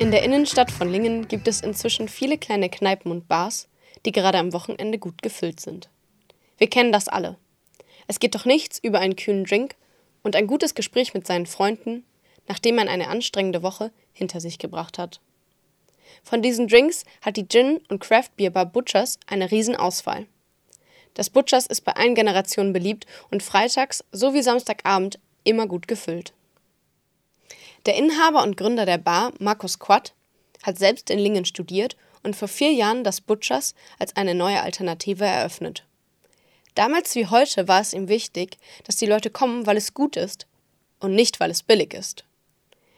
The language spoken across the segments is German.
Innenstadt von Lingen gibt es inzwischen viele kleine Kneipen und Bars, die gerade am Wochenende gut gefüllt sind. Wir kennen das alle. Es geht doch nichts über einen kühlen Drink und ein gutes Gespräch mit seinen Freunden, nachdem man eine anstrengende Woche hinter sich gebracht hat. Von diesen Drinks hat die Gin- und Craft-Bier-Bar Butchers eine Riesenauswahl. Das Butchers ist bei allen Generationen beliebt und freitags sowie Samstagabend immer gut gefüllt. Der Inhaber und Gründer der Bar, Markus Quatt, hat selbst in Lingen studiert und vor vier Jahren das Butchers als eine neue Alternative eröffnet. Damals wie heute war es ihm wichtig, dass die Leute kommen, weil es gut ist und nicht, weil es billig ist.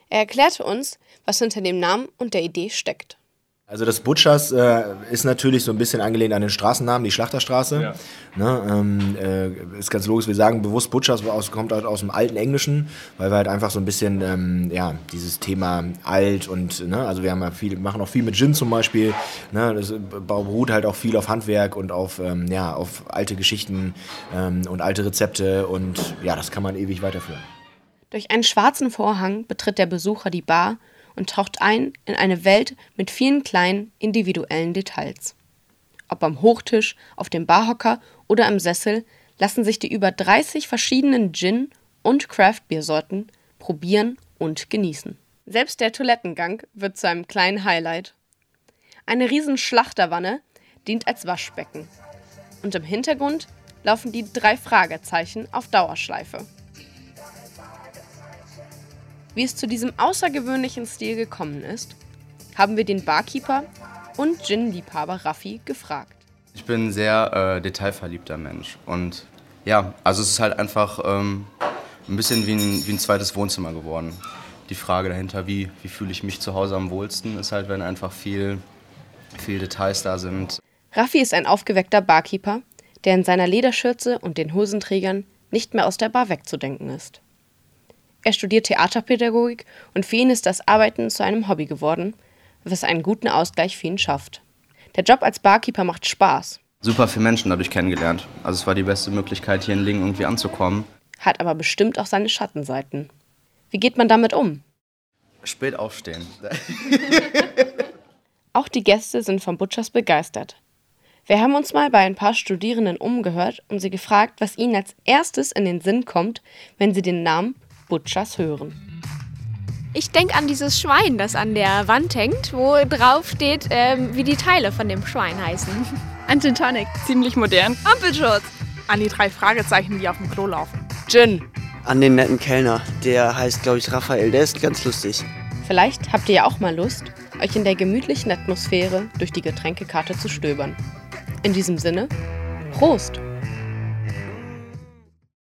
Er erklärte uns, was hinter dem Namen und der Idee steckt. Also das Butchers äh, ist natürlich so ein bisschen angelehnt an den Straßennamen, die Schlachterstraße. Ja. Ne, ähm, äh, ist ganz logisch, wir sagen bewusst Butchers, aus, kommt halt aus dem alten Englischen, weil wir halt einfach so ein bisschen, ähm, ja, dieses Thema alt und, ne, also wir haben ja viel, machen auch viel mit Gin zum Beispiel. Ne, das beruht halt auch viel auf Handwerk und auf, ähm, ja, auf alte Geschichten ähm, und alte Rezepte und ja, das kann man ewig weiterführen. Durch einen schwarzen Vorhang betritt der Besucher die Bar und taucht ein in eine Welt mit vielen kleinen individuellen Details. Ob am Hochtisch, auf dem Barhocker oder im Sessel lassen sich die über 30 verschiedenen Gin- und Craft-Biersorten probieren und genießen. Selbst der Toilettengang wird zu einem kleinen Highlight. Eine riesen Schlachterwanne dient als Waschbecken. Und im Hintergrund laufen die drei Fragezeichen auf Dauerschleife. Wie es zu diesem außergewöhnlichen Stil gekommen ist, haben wir den Barkeeper und Gin-Liebhaber Raffi gefragt. Ich bin ein sehr äh, detailverliebter Mensch und ja, also es ist halt einfach ähm, ein bisschen wie ein, wie ein zweites Wohnzimmer geworden. Die Frage dahinter, wie, wie fühle ich mich zu Hause am wohlsten, ist halt, wenn einfach viel, viel Details da sind. Raffi ist ein aufgeweckter Barkeeper, der in seiner Lederschürze und den Hosenträgern nicht mehr aus der Bar wegzudenken ist. Er studiert Theaterpädagogik und für ihn ist das Arbeiten zu einem Hobby geworden, was einen guten Ausgleich für ihn schafft. Der Job als Barkeeper macht Spaß. Super viele Menschen dadurch kennengelernt. Also es war die beste Möglichkeit, hier in Lingen irgendwie anzukommen. Hat aber bestimmt auch seine Schattenseiten. Wie geht man damit um? Spät aufstehen. auch die Gäste sind vom Butchers begeistert. Wir haben uns mal bei ein paar Studierenden umgehört und sie gefragt, was ihnen als erstes in den Sinn kommt, wenn sie den Namen Butchers hören. Ich denke an dieses Schwein, das an der Wand hängt, wo drauf steht, ähm, wie die Teile von dem Schwein heißen. An Titanic. Ziemlich modern. Ampelschutz. An die drei Fragezeichen, die auf dem Klo laufen. Gin. An den netten Kellner. Der heißt, glaube ich, Raphael. Der ist ganz lustig. Vielleicht habt ihr ja auch mal Lust, euch in der gemütlichen Atmosphäre durch die Getränkekarte zu stöbern. In diesem Sinne, Prost!